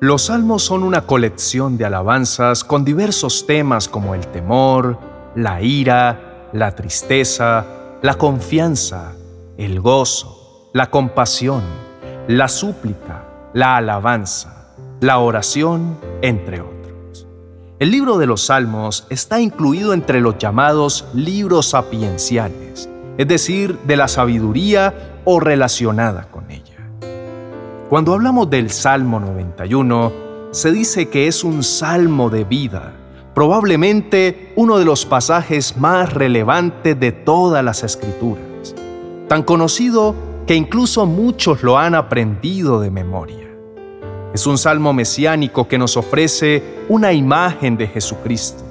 Los salmos son una colección de alabanzas con diversos temas como el temor, la ira, la tristeza, la confianza, el gozo, la compasión, la súplica, la alabanza, la oración, entre otros. El libro de los Salmos está incluido entre los llamados libros sapienciales, es decir, de la sabiduría o relacionada con. Cuando hablamos del Salmo 91, se dice que es un salmo de vida, probablemente uno de los pasajes más relevantes de todas las escrituras, tan conocido que incluso muchos lo han aprendido de memoria. Es un salmo mesiánico que nos ofrece una imagen de Jesucristo,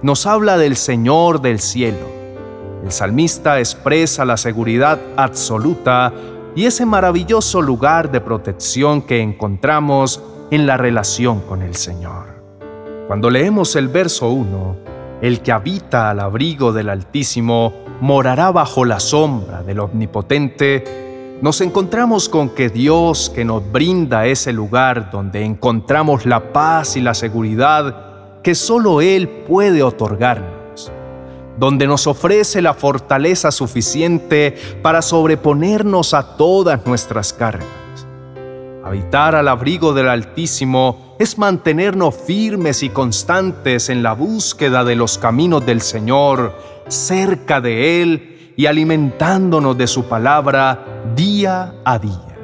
nos habla del Señor del cielo. El salmista expresa la seguridad absoluta y ese maravilloso lugar de protección que encontramos en la relación con el Señor. Cuando leemos el verso 1, el que habita al abrigo del Altísimo morará bajo la sombra del Omnipotente, nos encontramos con que Dios que nos brinda ese lugar donde encontramos la paz y la seguridad que solo Él puede otorgarnos donde nos ofrece la fortaleza suficiente para sobreponernos a todas nuestras cargas. Habitar al abrigo del Altísimo es mantenernos firmes y constantes en la búsqueda de los caminos del Señor, cerca de Él y alimentándonos de su palabra día a día.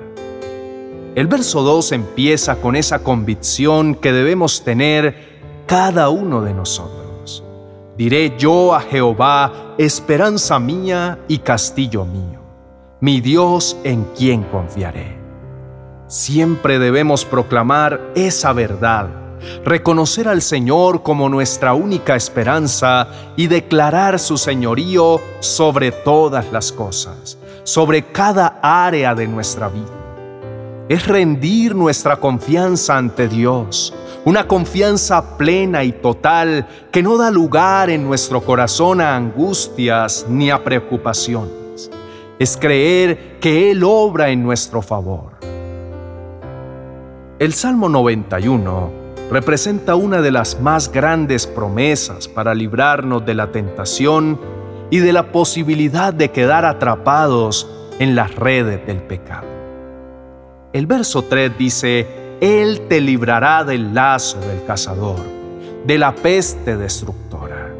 El verso 2 empieza con esa convicción que debemos tener cada uno de nosotros. Diré yo a Jehová, esperanza mía y castillo mío, mi Dios en quien confiaré. Siempre debemos proclamar esa verdad, reconocer al Señor como nuestra única esperanza y declarar su señorío sobre todas las cosas, sobre cada área de nuestra vida. Es rendir nuestra confianza ante Dios, una confianza plena y total que no da lugar en nuestro corazón a angustias ni a preocupaciones. Es creer que Él obra en nuestro favor. El Salmo 91 representa una de las más grandes promesas para librarnos de la tentación y de la posibilidad de quedar atrapados en las redes del pecado. El verso 3 dice, él te librará del lazo del cazador, de la peste destructora.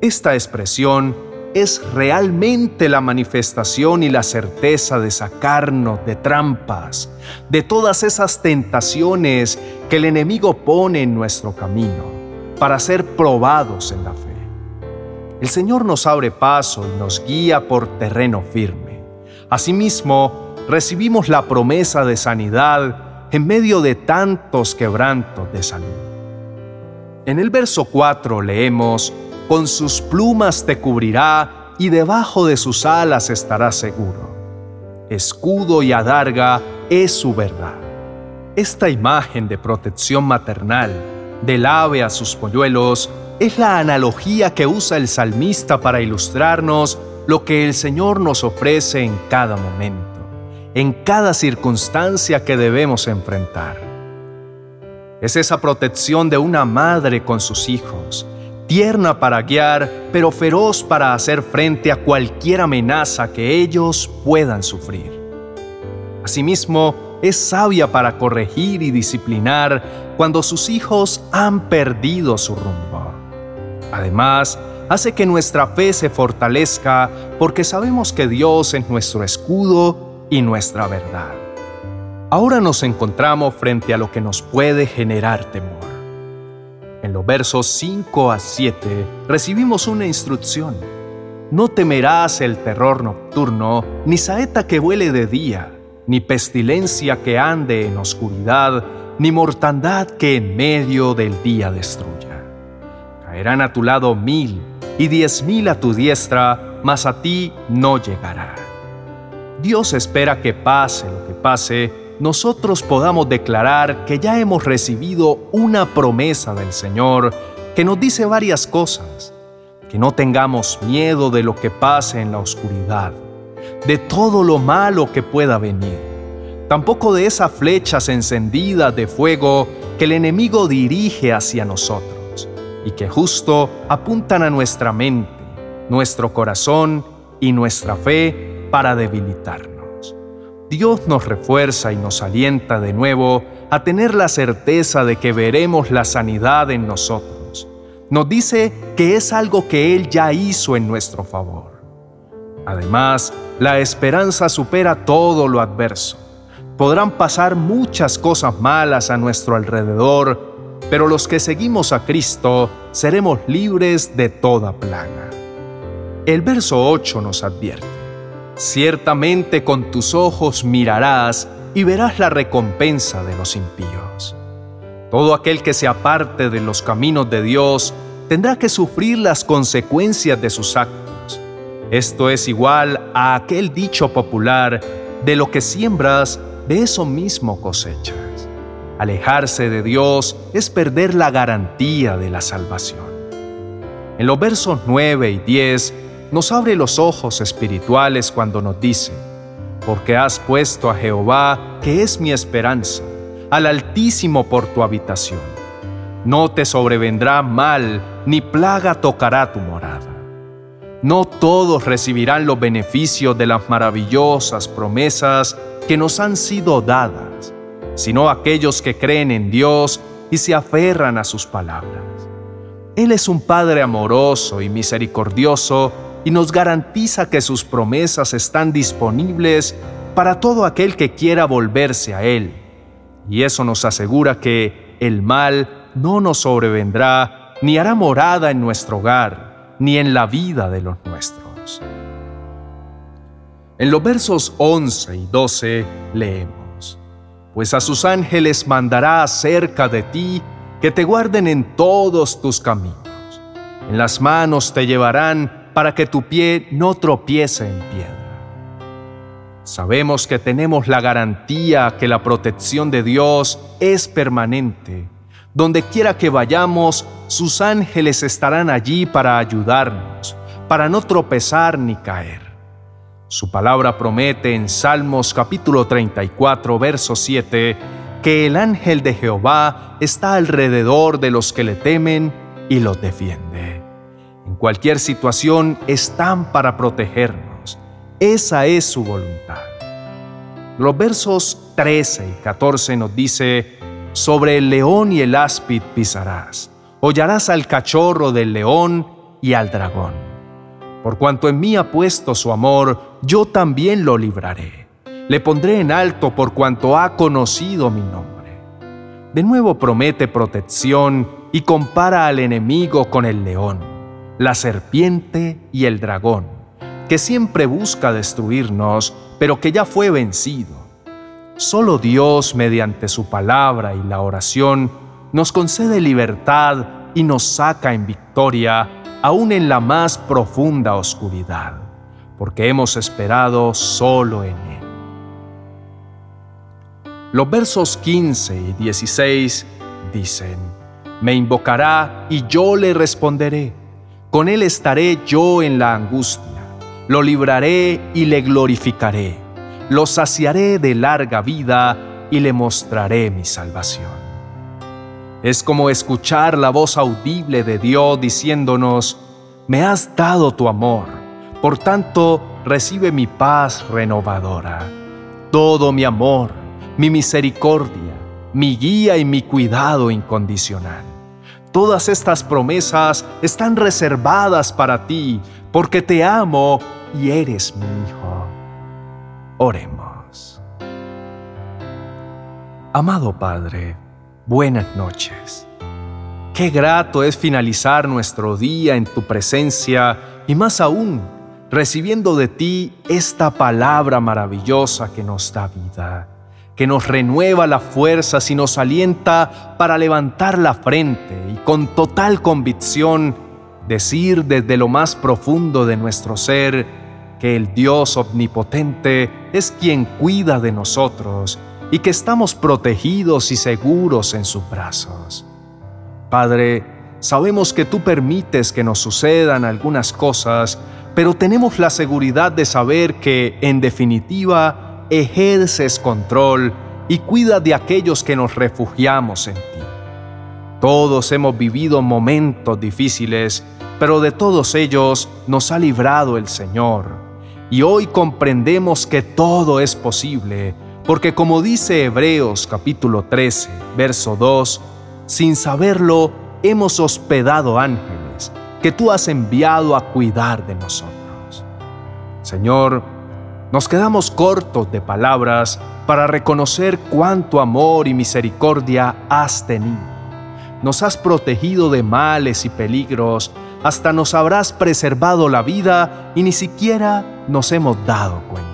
Esta expresión es realmente la manifestación y la certeza de sacarnos de trampas, de todas esas tentaciones que el enemigo pone en nuestro camino para ser probados en la fe. El Señor nos abre paso y nos guía por terreno firme. Asimismo, recibimos la promesa de sanidad en medio de tantos quebrantos de salud. En el verso 4 leemos, Con sus plumas te cubrirá y debajo de sus alas estarás seguro. Escudo y adarga es su verdad. Esta imagen de protección maternal, del ave a sus polluelos, es la analogía que usa el salmista para ilustrarnos lo que el Señor nos ofrece en cada momento en cada circunstancia que debemos enfrentar. Es esa protección de una madre con sus hijos, tierna para guiar, pero feroz para hacer frente a cualquier amenaza que ellos puedan sufrir. Asimismo, es sabia para corregir y disciplinar cuando sus hijos han perdido su rumbo. Además, hace que nuestra fe se fortalezca porque sabemos que Dios es nuestro escudo y nuestra verdad. Ahora nos encontramos frente a lo que nos puede generar temor. En los versos 5 a 7 recibimos una instrucción. No temerás el terror nocturno, ni saeta que vuele de día, ni pestilencia que ande en oscuridad, ni mortandad que en medio del día destruya. Caerán a tu lado mil y diez mil a tu diestra, mas a ti no llegará. Dios espera que pase lo que pase, nosotros podamos declarar que ya hemos recibido una promesa del Señor que nos dice varias cosas, que no tengamos miedo de lo que pase en la oscuridad, de todo lo malo que pueda venir, tampoco de esas flechas encendidas de fuego que el enemigo dirige hacia nosotros y que justo apuntan a nuestra mente, nuestro corazón y nuestra fe para debilitarnos. Dios nos refuerza y nos alienta de nuevo a tener la certeza de que veremos la sanidad en nosotros. Nos dice que es algo que Él ya hizo en nuestro favor. Además, la esperanza supera todo lo adverso. Podrán pasar muchas cosas malas a nuestro alrededor, pero los que seguimos a Cristo seremos libres de toda plaga. El verso 8 nos advierte, Ciertamente con tus ojos mirarás y verás la recompensa de los impíos. Todo aquel que se aparte de los caminos de Dios tendrá que sufrir las consecuencias de sus actos. Esto es igual a aquel dicho popular, de lo que siembras, de eso mismo cosechas. Alejarse de Dios es perder la garantía de la salvación. En los versos 9 y 10 nos abre los ojos espirituales cuando nos dice, porque has puesto a Jehová, que es mi esperanza, al Altísimo por tu habitación. No te sobrevendrá mal, ni plaga tocará tu morada. No todos recibirán los beneficios de las maravillosas promesas que nos han sido dadas, sino aquellos que creen en Dios y se aferran a sus palabras. Él es un Padre amoroso y misericordioso y nos garantiza que sus promesas están disponibles para todo aquel que quiera volverse a Él. Y eso nos asegura que el mal no nos sobrevendrá ni hará morada en nuestro hogar, ni en la vida de los nuestros. En los versos 11 y 12 leemos, Pues a sus ángeles mandará acerca de ti que te guarden en todos tus caminos. En las manos te llevarán para que tu pie no tropiece en piedra. Sabemos que tenemos la garantía que la protección de Dios es permanente. Donde quiera que vayamos, sus ángeles estarán allí para ayudarnos, para no tropezar ni caer. Su palabra promete en Salmos capítulo 34, verso 7, que el ángel de Jehová está alrededor de los que le temen y los defiende cualquier situación están para protegernos. Esa es su voluntad. Los versos 13 y 14 nos dice, sobre el león y el áspid pisarás, hollarás al cachorro del león y al dragón. Por cuanto en mí ha puesto su amor, yo también lo libraré. Le pondré en alto por cuanto ha conocido mi nombre. De nuevo promete protección y compara al enemigo con el león la serpiente y el dragón, que siempre busca destruirnos, pero que ya fue vencido. Solo Dios, mediante su palabra y la oración, nos concede libertad y nos saca en victoria, aún en la más profunda oscuridad, porque hemos esperado solo en Él. Los versos 15 y 16 dicen, Me invocará y yo le responderé con él estaré yo en la angustia, lo libraré y le glorificaré, lo saciaré de larga vida y le mostraré mi salvación. Es como escuchar la voz audible de Dios diciéndonos, me has dado tu amor, por tanto recibe mi paz renovadora, todo mi amor, mi misericordia, mi guía y mi cuidado incondicional. Todas estas promesas están reservadas para ti, porque te amo y eres mi hijo. Oremos. Amado Padre, buenas noches. Qué grato es finalizar nuestro día en tu presencia y más aún recibiendo de ti esta palabra maravillosa que nos da vida que nos renueva las fuerzas y nos alienta para levantar la frente y con total convicción decir desde lo más profundo de nuestro ser que el Dios omnipotente es quien cuida de nosotros y que estamos protegidos y seguros en sus brazos. Padre, sabemos que tú permites que nos sucedan algunas cosas, pero tenemos la seguridad de saber que, en definitiva, ejerces control y cuida de aquellos que nos refugiamos en ti. Todos hemos vivido momentos difíciles, pero de todos ellos nos ha librado el Señor. Y hoy comprendemos que todo es posible, porque como dice Hebreos capítulo 13, verso 2, sin saberlo hemos hospedado ángeles que tú has enviado a cuidar de nosotros. Señor, nos quedamos cortos de palabras para reconocer cuánto amor y misericordia has tenido. Nos has protegido de males y peligros, hasta nos habrás preservado la vida y ni siquiera nos hemos dado cuenta.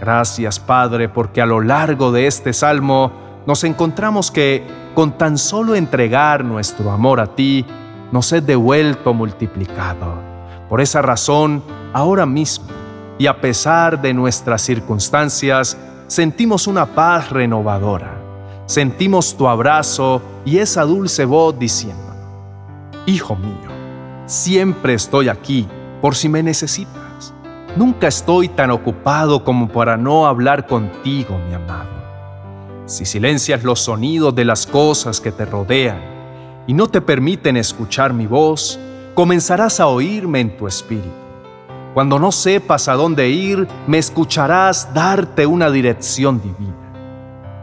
Gracias Padre porque a lo largo de este salmo nos encontramos que con tan solo entregar nuestro amor a ti, nos es devuelto multiplicado. Por esa razón, ahora mismo, y a pesar de nuestras circunstancias, sentimos una paz renovadora. Sentimos tu abrazo y esa dulce voz diciendo, Hijo mío, siempre estoy aquí por si me necesitas. Nunca estoy tan ocupado como para no hablar contigo, mi amado. Si silencias los sonidos de las cosas que te rodean y no te permiten escuchar mi voz, comenzarás a oírme en tu espíritu cuando no sepas a dónde ir, me escucharás darte una dirección divina.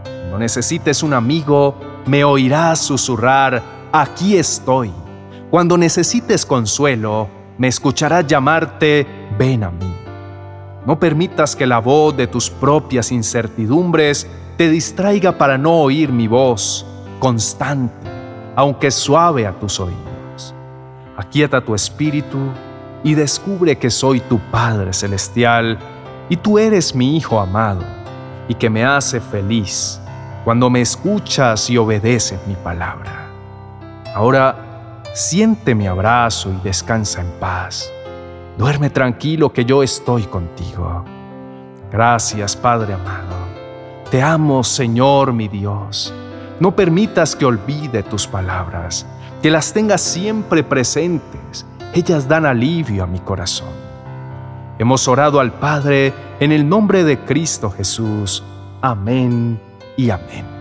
Cuando necesites un amigo, me oirás susurrar, aquí estoy. Cuando necesites consuelo, me escucharás llamarte, ven a mí. No permitas que la voz de tus propias incertidumbres te distraiga para no oír mi voz, constante, aunque suave a tus oídos. Aquieta tu espíritu y descubre que soy tu Padre Celestial y tú eres mi Hijo amado y que me hace feliz cuando me escuchas y obedeces mi palabra. Ahora siente mi abrazo y descansa en paz. Duerme tranquilo que yo estoy contigo. Gracias Padre amado. Te amo Señor mi Dios. No permitas que olvide tus palabras, que las tengas siempre presentes ellas dan alivio a mi corazón. Hemos orado al Padre en el nombre de Cristo Jesús. Amén y amén.